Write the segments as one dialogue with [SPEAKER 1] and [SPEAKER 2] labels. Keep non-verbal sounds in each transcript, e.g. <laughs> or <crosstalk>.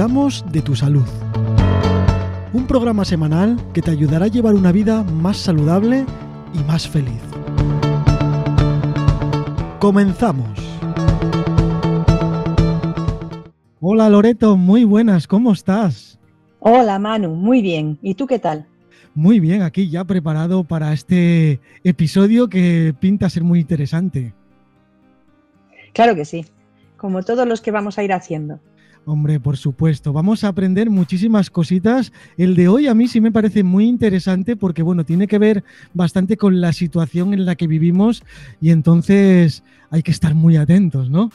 [SPEAKER 1] Cuidamos de tu salud. Un programa semanal que te ayudará a llevar una vida más saludable y más feliz. Comenzamos. Hola Loreto, muy buenas, ¿cómo estás?
[SPEAKER 2] Hola Manu, muy bien. ¿Y tú qué tal?
[SPEAKER 1] Muy bien, aquí ya preparado para este episodio que pinta ser muy interesante.
[SPEAKER 2] Claro que sí, como todos los que vamos a ir haciendo.
[SPEAKER 1] Hombre, por supuesto, vamos a aprender muchísimas cositas. El de hoy a mí sí me parece muy interesante porque, bueno, tiene que ver bastante con la situación en la que vivimos y entonces hay que estar muy atentos, ¿no?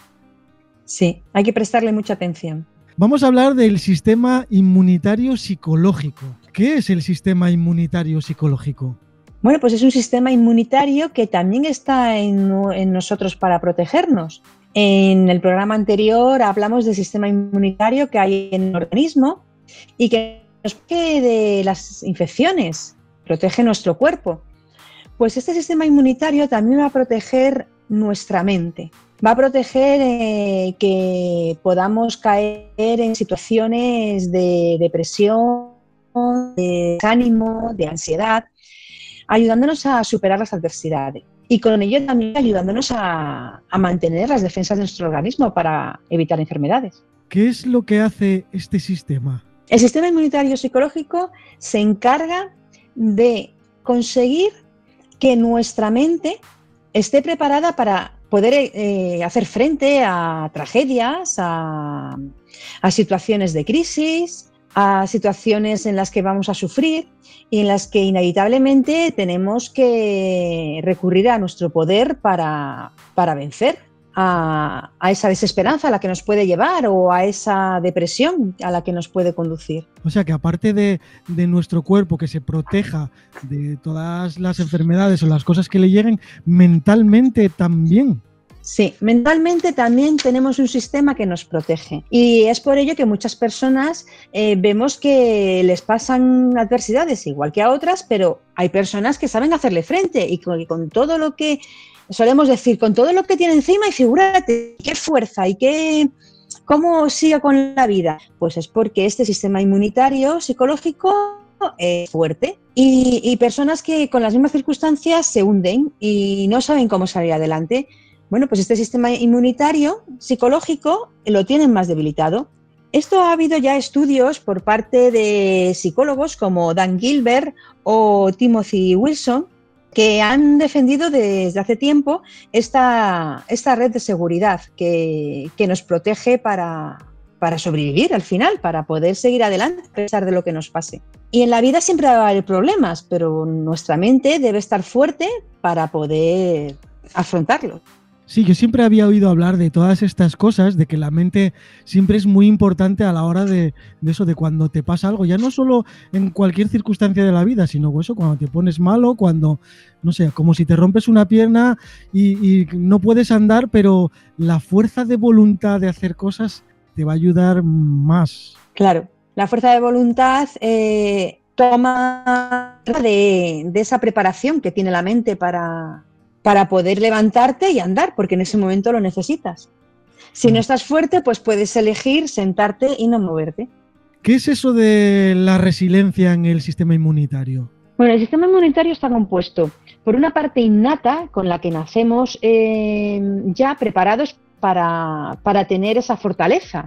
[SPEAKER 2] Sí, hay que prestarle mucha atención.
[SPEAKER 1] Vamos a hablar del sistema inmunitario psicológico. ¿Qué es el sistema inmunitario psicológico?
[SPEAKER 2] Bueno, pues es un sistema inmunitario que también está en, en, nosotros para protegernos. En el programa anterior hablamos del sistema inmunitario que hay en el organismo y que nos protege de las infecciones, protege nuestro cuerpo. Pues este sistema inmunitario también va a proteger nuestra mente va a proteger eh, que podamos caer en situaciones de depresión, de ánimo, de ansiedad, ayudándonos a superar las adversidades. Y con ello también ayudándonos a, a mantener las defensas de nuestro organismo para evitar enfermedades.
[SPEAKER 1] ¿Qué es lo que hace este sistema?
[SPEAKER 2] El sistema inmunitario psicológico se encarga de conseguir que nuestra mente esté preparada para poder eh, hacer frente a tragedias, a, situaciones de crisis, a situaciones en las que vamos a sufrir y en las que inevitablemente tenemos que recurrir a nuestro poder para, para vencer a, esa desesperanza a la que nos puede llevar o a esa depresión a la que nos puede conducir.
[SPEAKER 1] O sea que aparte de, de, nuestro cuerpo que se proteja de todas las enfermedades o las cosas que le lleguen, mentalmente también.
[SPEAKER 2] Sí, mentalmente también tenemos un sistema que nos protege y es por ello que muchas personas eh, vemos que les pasan adversidades igual que a otras, pero hay personas que saben hacerle frente y con, todo lo que solemos decir, con todo lo que tiene encima y figúrate qué fuerza y qué cómo sigue con la vida. Pues es porque este sistema inmunitario psicológico es fuerte y personas que con las mismas circunstancias se hunden y no saben cómo salir adelante bueno, pues este sistema inmunitario psicológico lo tienen más debilitado. Esto ha habido ya estudios por parte de psicólogos como Dan Gilbert o Timothy Wilson que han defendido desde hace tiempo esta, esta red de seguridad que, que nos protege para, para sobrevivir al final, para poder seguir adelante a pesar de lo que nos pase. Y en la vida siempre va a haber problemas, pero nuestra mente debe estar fuerte para poder afrontarlos.
[SPEAKER 1] Sí, yo siempre había oído hablar de todas estas cosas, de que la mente siempre es muy importante a la hora de, eso, de cuando te pasa algo, ya no solo en cualquier circunstancia de la vida, sino eso, cuando te pones malo, cuando, no sé, como si te rompes una pierna y, no puedes andar, pero la fuerza de voluntad de hacer cosas te va a ayudar más.
[SPEAKER 2] Claro, la fuerza de voluntad eh, toma de esa preparación que tiene la mente para, para poder levantarte y andar, porque en ese momento lo necesitas. Si no mm. estás fuerte, pues puedes elegir sentarte y no moverte.
[SPEAKER 1] ¿Qué es eso de la resiliencia en el sistema inmunitario?
[SPEAKER 2] Bueno, el sistema inmunitario está compuesto por una parte innata con la que nacemos eh, ya preparados para, para tener esa fortaleza,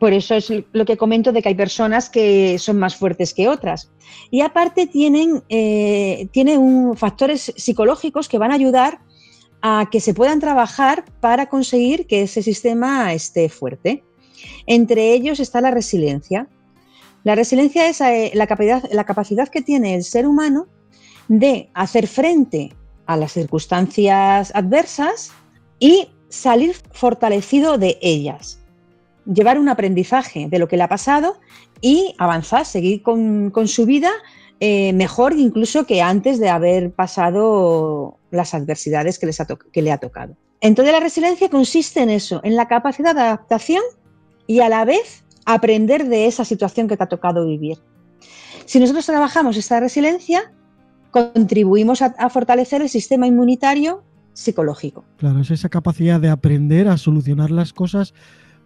[SPEAKER 2] por eso es lo que comento de que hay personas que son más fuertes que otras. Y aparte tienen, eh, factores psicológicos que van a ayudar a que se puedan trabajar para conseguir que ese sistema esté fuerte. Entre ellos está la resiliencia. La resiliencia es eh, la, capacidad, la capacidad que tiene el ser humano de hacer frente a las circunstancias adversas y salir fortalecido de ellas llevar un aprendizaje de lo que le ha pasado y avanzar, seguir con, su vida eh, mejor incluso que antes de haber pasado las adversidades que, les que le ha tocado. Entonces la resiliencia consiste en eso, en la capacidad de adaptación y a la vez aprender de esa situación que te ha tocado vivir. Si nosotros trabajamos esta resiliencia, contribuimos a fortalecer el sistema inmunitario psicológico.
[SPEAKER 1] Claro, es esa capacidad de aprender a solucionar las cosas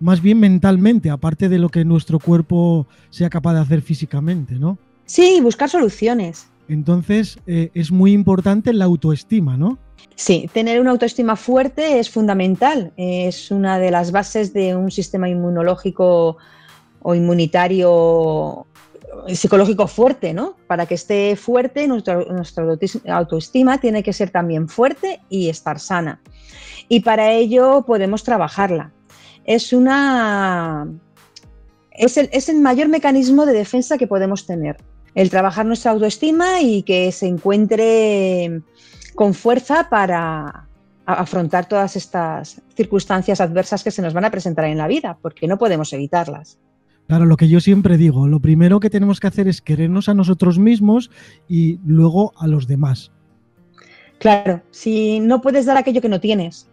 [SPEAKER 1] más bien mentalmente, aparte de lo que nuestro cuerpo sea capaz de hacer físicamente, ¿no?
[SPEAKER 2] Sí, buscar soluciones.
[SPEAKER 1] Entonces, eh, es muy importante la autoestima, ¿no?
[SPEAKER 2] Sí, tener una autoestima fuerte es fundamental. Es una de las bases de un sistema inmunológico o inmunitario psicológico fuerte, ¿no? Para que esté fuerte, nuestra, autoestima tiene que ser también fuerte y estar sana. Y para ello podemos trabajarla. Es una. Es el, es el mayor mecanismo de defensa que podemos tener. El trabajar nuestra autoestima y que se encuentre con fuerza para afrontar todas estas circunstancias adversas que se nos van a presentar en la vida, porque no podemos evitarlas.
[SPEAKER 1] Claro, lo que yo siempre digo, lo primero que tenemos que hacer es querernos a nosotros mismos y luego a los demás.
[SPEAKER 2] Claro, si no puedes dar aquello que no tienes,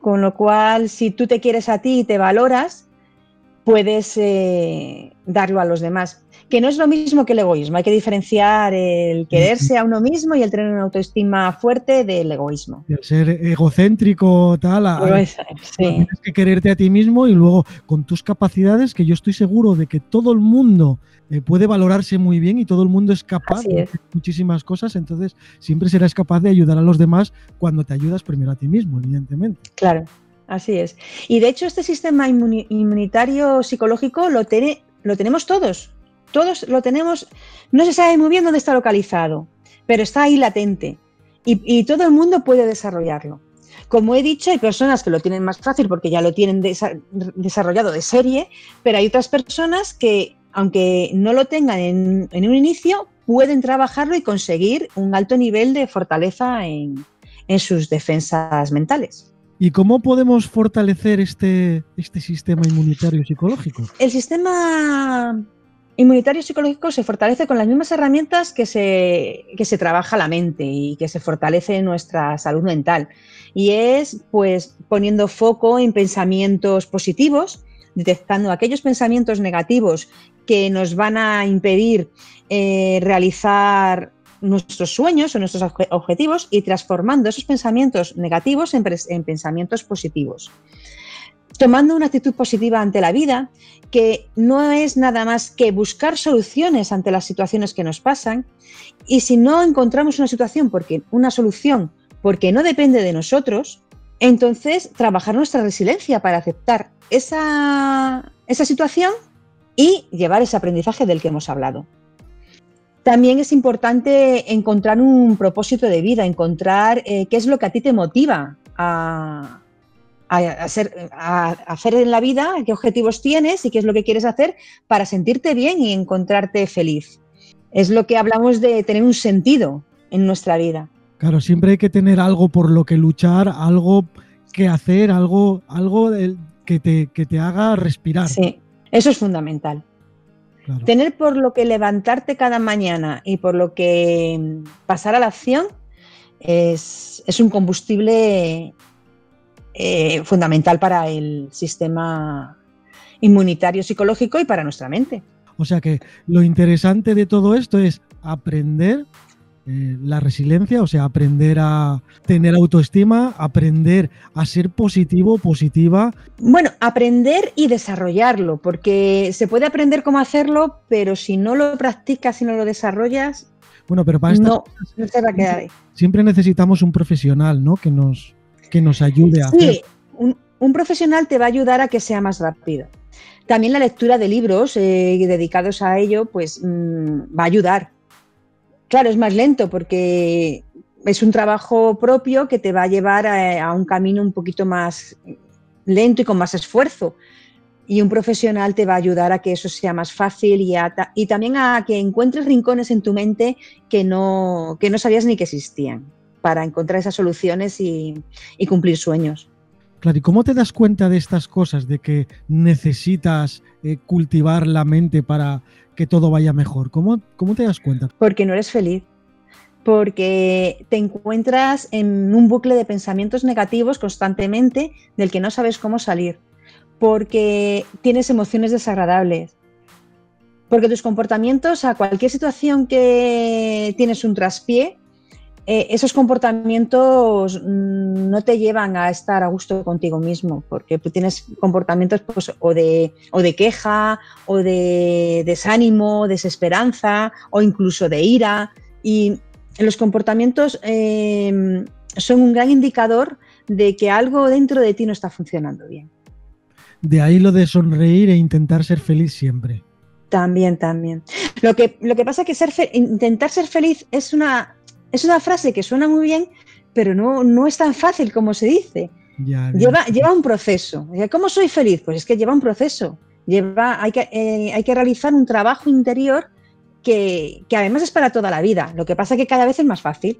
[SPEAKER 2] con lo cual si tú te quieres a ti y te valoras, puedes eh, darlo a los demás que no es lo mismo que el egoísmo. Hay que diferenciar el quererse a uno mismo y el tener una autoestima fuerte del egoísmo.
[SPEAKER 1] El ser egocéntrico, tal.
[SPEAKER 2] Pues,
[SPEAKER 1] tienes que quererte a ti mismo y luego con tus capacidades, que yo estoy seguro de que todo el mundo eh, puede valorarse muy bien y todo el mundo es capaz de hacer muchísimas cosas, entonces siempre serás capaz de ayudar a los demás cuando te ayudas primero a ti mismo, evidentemente.
[SPEAKER 2] Claro. Así es. Y de hecho este sistema inmunitario psicológico lo, tiene, lo tenemos todos. Todos lo tenemos, no se sabe muy bien dónde está localizado, pero está ahí latente y, todo el mundo puede desarrollarlo. Como he dicho, hay personas que lo tienen más fácil porque ya lo tienen desarrollado de serie, pero hay otras personas que, aunque no lo tengan en, un inicio, pueden trabajarlo y conseguir un alto nivel de fortaleza en, sus defensas mentales.
[SPEAKER 1] ¿Y cómo podemos fortalecer este, este sistema inmunitario psicológico?
[SPEAKER 2] El sistema inmunitario psicológico se fortalece con las mismas herramientas que se, que se trabaja la mente y que se fortalece nuestra salud mental. Y es pues poniendo foco en pensamientos positivos, detectando aquellos pensamientos negativos que nos van a impedir eh, realizar nuestros sueños o nuestros objetivos y transformando esos pensamientos negativos en, en pensamientos positivos tomando una actitud positiva ante la vida, que no es nada más que buscar soluciones ante las situaciones que nos pasan. Y si no encontramos una situación porque una solución porque no depende de nosotros, entonces trabajar nuestra resiliencia para aceptar esa, esa situación y llevar ese aprendizaje del que hemos hablado. También es importante encontrar un propósito de vida, encontrar eh, qué es lo que a ti te motiva a, a, hacer, a, hacer en la vida, qué objetivos tienes y qué es lo que quieres hacer para sentirte bien y encontrarte feliz. Es lo que hablamos de tener un sentido en nuestra vida.
[SPEAKER 1] Claro, siempre hay que tener algo por lo que luchar, algo que hacer, algo, algo que, te, que te haga respirar.
[SPEAKER 2] Sí, eso es fundamental. Tener por lo que levantarte cada mañana y por lo que pasar a la acción es, es un combustible eh, fundamental para el sistema inmunitario psicológico y para nuestra mente.
[SPEAKER 1] O sea que lo interesante de todo esto es aprender eh, la resiliencia, o sea, aprender a tener autoestima, aprender a ser positivo, positiva.
[SPEAKER 2] Bueno, aprender y desarrollarlo, porque se puede aprender cómo hacerlo, pero si no lo practicas y no lo desarrollas,
[SPEAKER 1] bueno, pero para
[SPEAKER 2] no, no se va a quedar ahí.
[SPEAKER 1] Siempre necesitamos un profesional, ¿no? Que nos, que nos ayude a
[SPEAKER 2] sí, Un, profesional te va a ayudar a que sea más rápido. También la lectura de libros eh, dedicados a ello, pues mm, va a ayudar. Claro, es más lento porque es un trabajo propio que te va a llevar a, un camino un poquito más lento y con más esfuerzo. Y un profesional te va a ayudar a que eso sea más fácil y, y también a que encuentres rincones en tu mente que no, que no sabías ni que existían para encontrar esas soluciones y, cumplir sueños.
[SPEAKER 1] Claro, ¿y cómo te das cuenta de estas cosas, de que necesitas eh, cultivar la mente para que todo vaya mejor? ¿Cómo, ¿Cómo te das cuenta?
[SPEAKER 2] Porque no eres feliz, porque te encuentras en un bucle de pensamientos negativos constantemente del que no sabes cómo salir, porque tienes emociones desagradables, porque tus comportamientos a cualquier situación que tienes un traspié eh, esos comportamientos mm, no te llevan a estar a gusto contigo mismo, porque tú tienes comportamientos pues, o, de, o de queja, o de desánimo, desesperanza, o incluso de ira. Y los comportamientos eh, son un gran indicador de que algo dentro de ti no está funcionando bien.
[SPEAKER 1] De ahí lo de sonreír e intentar ser feliz siempre.
[SPEAKER 2] También, también. Lo que, lo que pasa es que ser intentar ser feliz es una, es una frase que suena muy bien, pero no, no es tan fácil como se dice. lleva, lleva un proceso. ¿Cómo soy feliz? Pues es que lleva un proceso. Lleva, hay, que, eh, hay que realizar un trabajo interior que, que, además es para toda la vida. Lo que pasa es que cada vez es más fácil.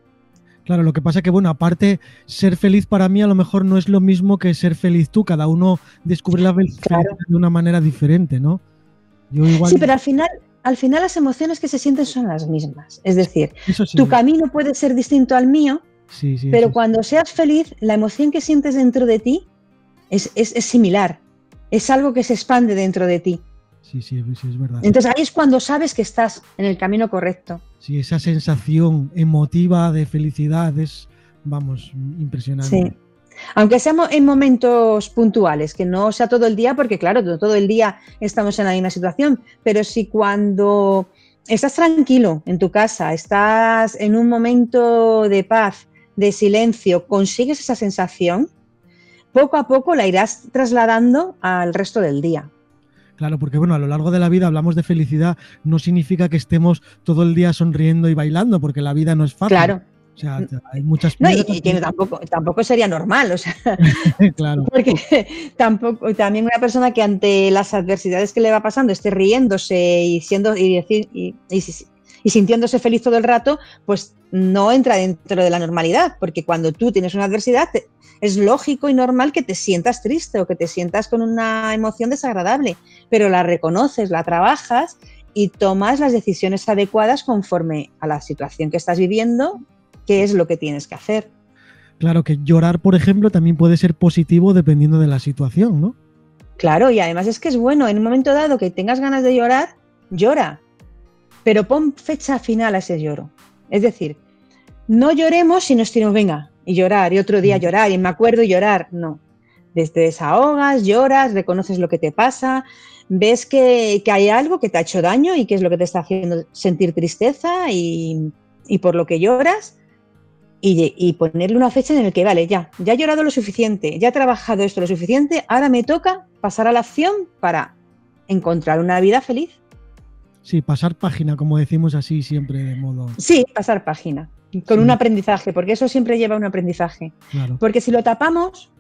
[SPEAKER 1] Claro, lo que pasa es que, bueno, aparte, ser feliz para mí a lo mejor no es lo mismo que ser feliz tú. Cada uno descubre la felicidad de una manera diferente, ¿no?
[SPEAKER 2] Sí, pero al final, al final las emociones que se sienten son las mismas. Es decir, tu camino puede ser distinto al mío, pero cuando seas feliz, la emoción que sientes dentro de ti es, similar. Es algo que se expande dentro de ti.
[SPEAKER 1] Sí, sí, es verdad.
[SPEAKER 2] Entonces ahí es cuando sabes que estás en el camino correcto.
[SPEAKER 1] Sí, esa sensación emotiva de felicidad es, vamos, impresionante. Sí.
[SPEAKER 2] Aunque seamos en momentos puntuales, que no sea todo el día, porque claro, todo el día estamos en la misma situación, pero si cuando estás tranquilo en tu casa, estás en un momento de paz, de silencio, consigues esa sensación, poco a poco la irás trasladando al resto del día.
[SPEAKER 1] Claro, porque bueno, a lo largo de la vida hablamos de felicidad, no significa que estemos todo el día sonriendo y bailando, porque la vida no es fácil.
[SPEAKER 2] Claro.
[SPEAKER 1] O sea, hay muchas
[SPEAKER 2] no, y, tampoco, tampoco sería normal, o sea, <laughs> claro. porque tampoco, también una persona que ante las adversidades que le va pasando esté riéndose y siendo y decir y, y sintiéndose feliz todo el rato, pues no entra dentro de la normalidad, porque cuando tú tienes una adversidad es lógico y normal que te sientas triste o que te sientas con una emoción desagradable, pero la reconoces, la trabajas y tomas las decisiones adecuadas conforme a la situación que estás viviendo qué es lo que tienes que hacer.
[SPEAKER 1] Claro que llorar, por ejemplo, también puede ser positivo dependiendo de la situación, ¿no?
[SPEAKER 2] Claro, y además es que es bueno, en un momento dado que tengas ganas de llorar, llora, pero pon fecha final a ese lloro. Es decir, no lloremos si nos tiramos, venga, y llorar, y otro día mm. llorar, y me acuerdo y llorar, no. Desde desahogas, lloras, reconoces lo que te pasa, ves que, que, hay algo que te ha hecho daño y que es lo que te está haciendo sentir tristeza y, y por lo que lloras, y, ponerle una fecha en la que, vale, ya, ya he llorado lo suficiente, ya he trabajado esto lo suficiente, ahora me toca pasar a la acción para encontrar una vida feliz.
[SPEAKER 1] Sí, pasar página, como decimos así siempre de modo.
[SPEAKER 2] Sí, pasar página, con un aprendizaje, porque eso siempre lleva un aprendizaje. Porque si lo tapamos,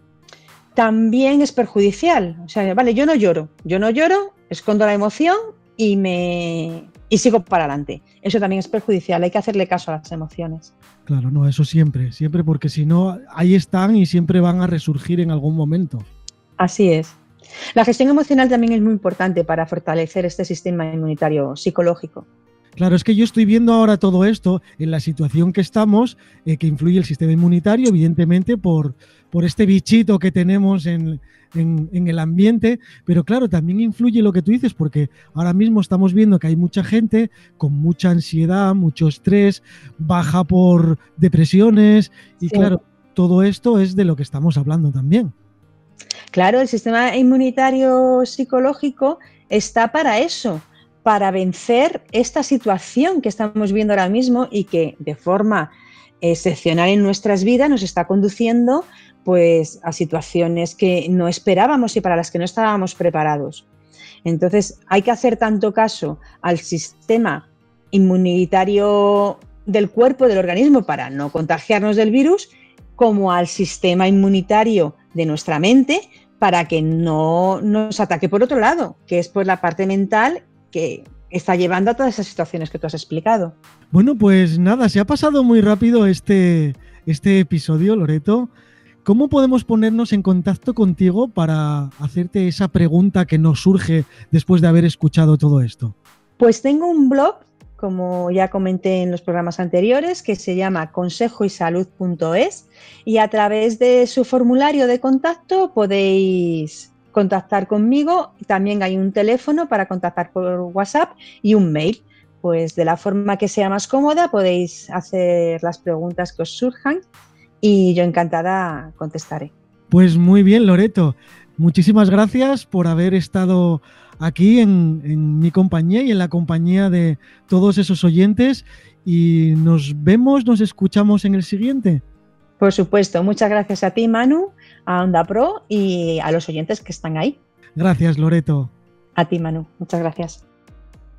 [SPEAKER 2] también es perjudicial. O sea, vale, yo no lloro, yo no lloro, escondo la emoción y me y sigo para adelante. Eso también es perjudicial, hay que hacerle caso a las emociones.
[SPEAKER 1] Claro, no, eso siempre, siempre, porque si no, ahí están y siempre van a resurgir en algún momento.
[SPEAKER 2] Así es. La gestión emocional también es muy importante para fortalecer este sistema inmunitario psicológico.
[SPEAKER 1] Claro, es que yo estoy viendo ahora todo esto en la situación que estamos, eh, que influye el sistema inmunitario, evidentemente, por, por este bichito que tenemos en, el ambiente, pero claro, también influye lo que tú dices, porque ahora mismo estamos viendo que hay mucha gente con mucha ansiedad, mucho estrés, baja por depresiones, y claro, todo esto es de lo que estamos hablando también.
[SPEAKER 2] Claro, el sistema inmunitario psicológico está para eso, para vencer esta situación que estamos viendo ahora mismo y que de forma excepcional en nuestras vidas nos está conduciendo pues a situaciones que no esperábamos y para las que no estábamos preparados. Entonces, hay que hacer tanto caso al sistema inmunitario del cuerpo, del organismo, para no contagiarnos del virus, como al sistema inmunitario de nuestra mente para que no nos ataque por otro lado, que es por la parte mental que está llevando a todas esas situaciones que tú has explicado.
[SPEAKER 1] Bueno, pues nada, se ha pasado muy rápido este, este episodio, Loreto. ¿Cómo podemos ponernos en contacto contigo para hacerte esa pregunta que nos surge después de haber escuchado todo esto?
[SPEAKER 2] Pues tengo un blog, como ya comenté en los programas anteriores, que se llama consejoysalud.es y a través de su formulario de contacto podéis contactar conmigo. También hay un teléfono para contactar por WhatsApp y un mail. pues de la forma que sea más cómoda podéis hacer las preguntas que os surjan y yo encantada contestaré.
[SPEAKER 1] Pues muy bien, Loreto. Muchísimas gracias por haber estado aquí en, en, mi compañía y en la compañía de todos esos oyentes. Y nos vemos, nos escuchamos en el siguiente.
[SPEAKER 2] Por supuesto, muchas gracias a ti, Manu, a Onda Pro y a los oyentes que están ahí.
[SPEAKER 1] Gracias, Loreto.
[SPEAKER 2] A ti, Manu. Muchas gracias.